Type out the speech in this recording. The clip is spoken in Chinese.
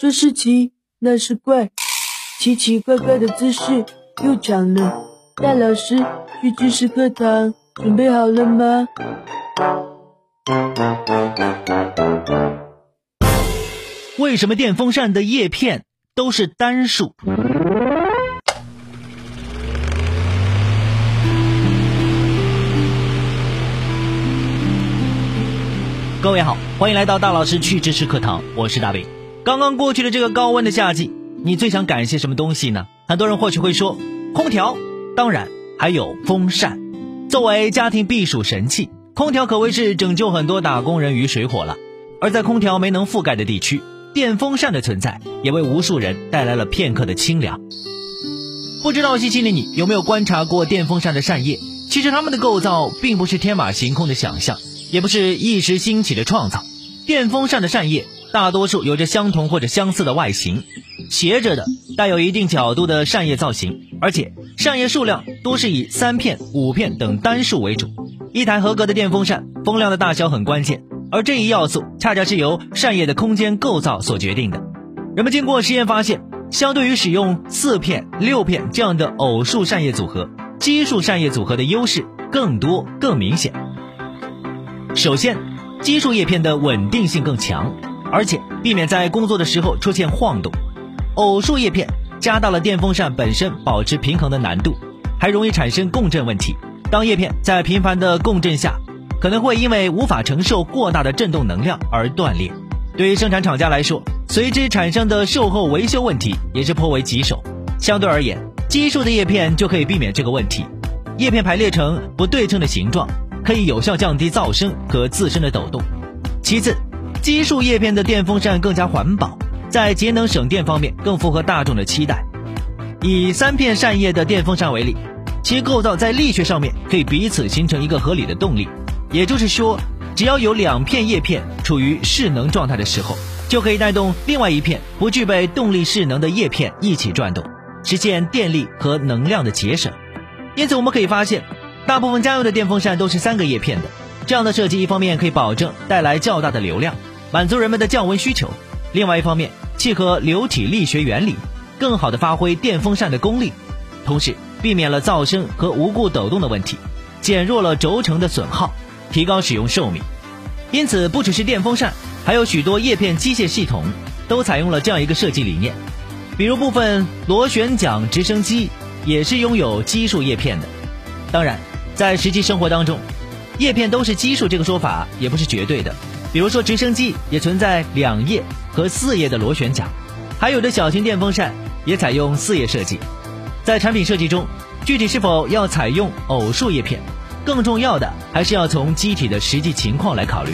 说是奇，那是怪，奇奇怪怪的姿势又长了。大老师去知识课堂，准备好了吗？为什么电风扇的叶片都是单数？各位好，欢迎来到大老师去知识课堂，我是大卫。刚刚过去的这个高温的夏季，你最想感谢什么东西呢？很多人或许会说空调，当然还有风扇。作为家庭避暑神器，空调可谓是拯救很多打工人于水火了。而在空调没能覆盖的地区，电风扇的存在也为无数人带来了片刻的清凉。不知道细心的你有没有观察过电风扇的扇叶？其实它们的构造并不是天马行空的想象。也不是一时兴起的创造。电风扇的扇叶大多数有着相同或者相似的外形，斜着的，带有一定角度的扇叶造型，而且扇叶数量多是以三片、五片等单数为主。一台合格的电风扇风量的大小很关键，而这一要素恰恰是由扇叶的空间构造所决定的。人们经过实验发现，相对于使用四片、六片这样的偶数扇叶组合，奇数扇叶组合的优势更多、更明显。首先，奇数叶片的稳定性更强，而且避免在工作的时候出现晃动。偶数叶片加大了电风扇本身保持平衡的难度，还容易产生共振问题。当叶片在频繁的共振下，可能会因为无法承受过大的振动能量而断裂。对于生产厂家来说，随之产生的售后维修问题也是颇为棘手。相对而言，奇数的叶片就可以避免这个问题。叶片排列成不对称的形状。可以有效降低噪声和自身的抖动。其次，奇数叶片的电风扇更加环保，在节能省电方面更符合大众的期待。以三片扇叶的电风扇为例，其构造在力学上面可以彼此形成一个合理的动力。也就是说，只要有两片叶片处于势能状态的时候，就可以带动另外一片不具备动力势能的叶片一起转动，实现电力和能量的节省。因此，我们可以发现。大部分家用的电风扇都是三个叶片的，这样的设计一方面可以保证带来较大的流量，满足人们的降温需求；另外一方面契合流体力学原理，更好的发挥电风扇的功力，同时避免了噪声和无故抖动的问题，减弱了轴承的损耗，提高使用寿命。因此，不只是电风扇，还有许多叶片机械系统都采用了这样一个设计理念，比如部分螺旋桨直升机也是拥有奇数叶片的。当然。在实际生活当中，叶片都是奇数这个说法也不是绝对的。比如说直升机也存在两叶和四叶的螺旋桨，还有的小型电风扇也采用四叶设计。在产品设计中，具体是否要采用偶数叶片，更重要的还是要从机体的实际情况来考虑。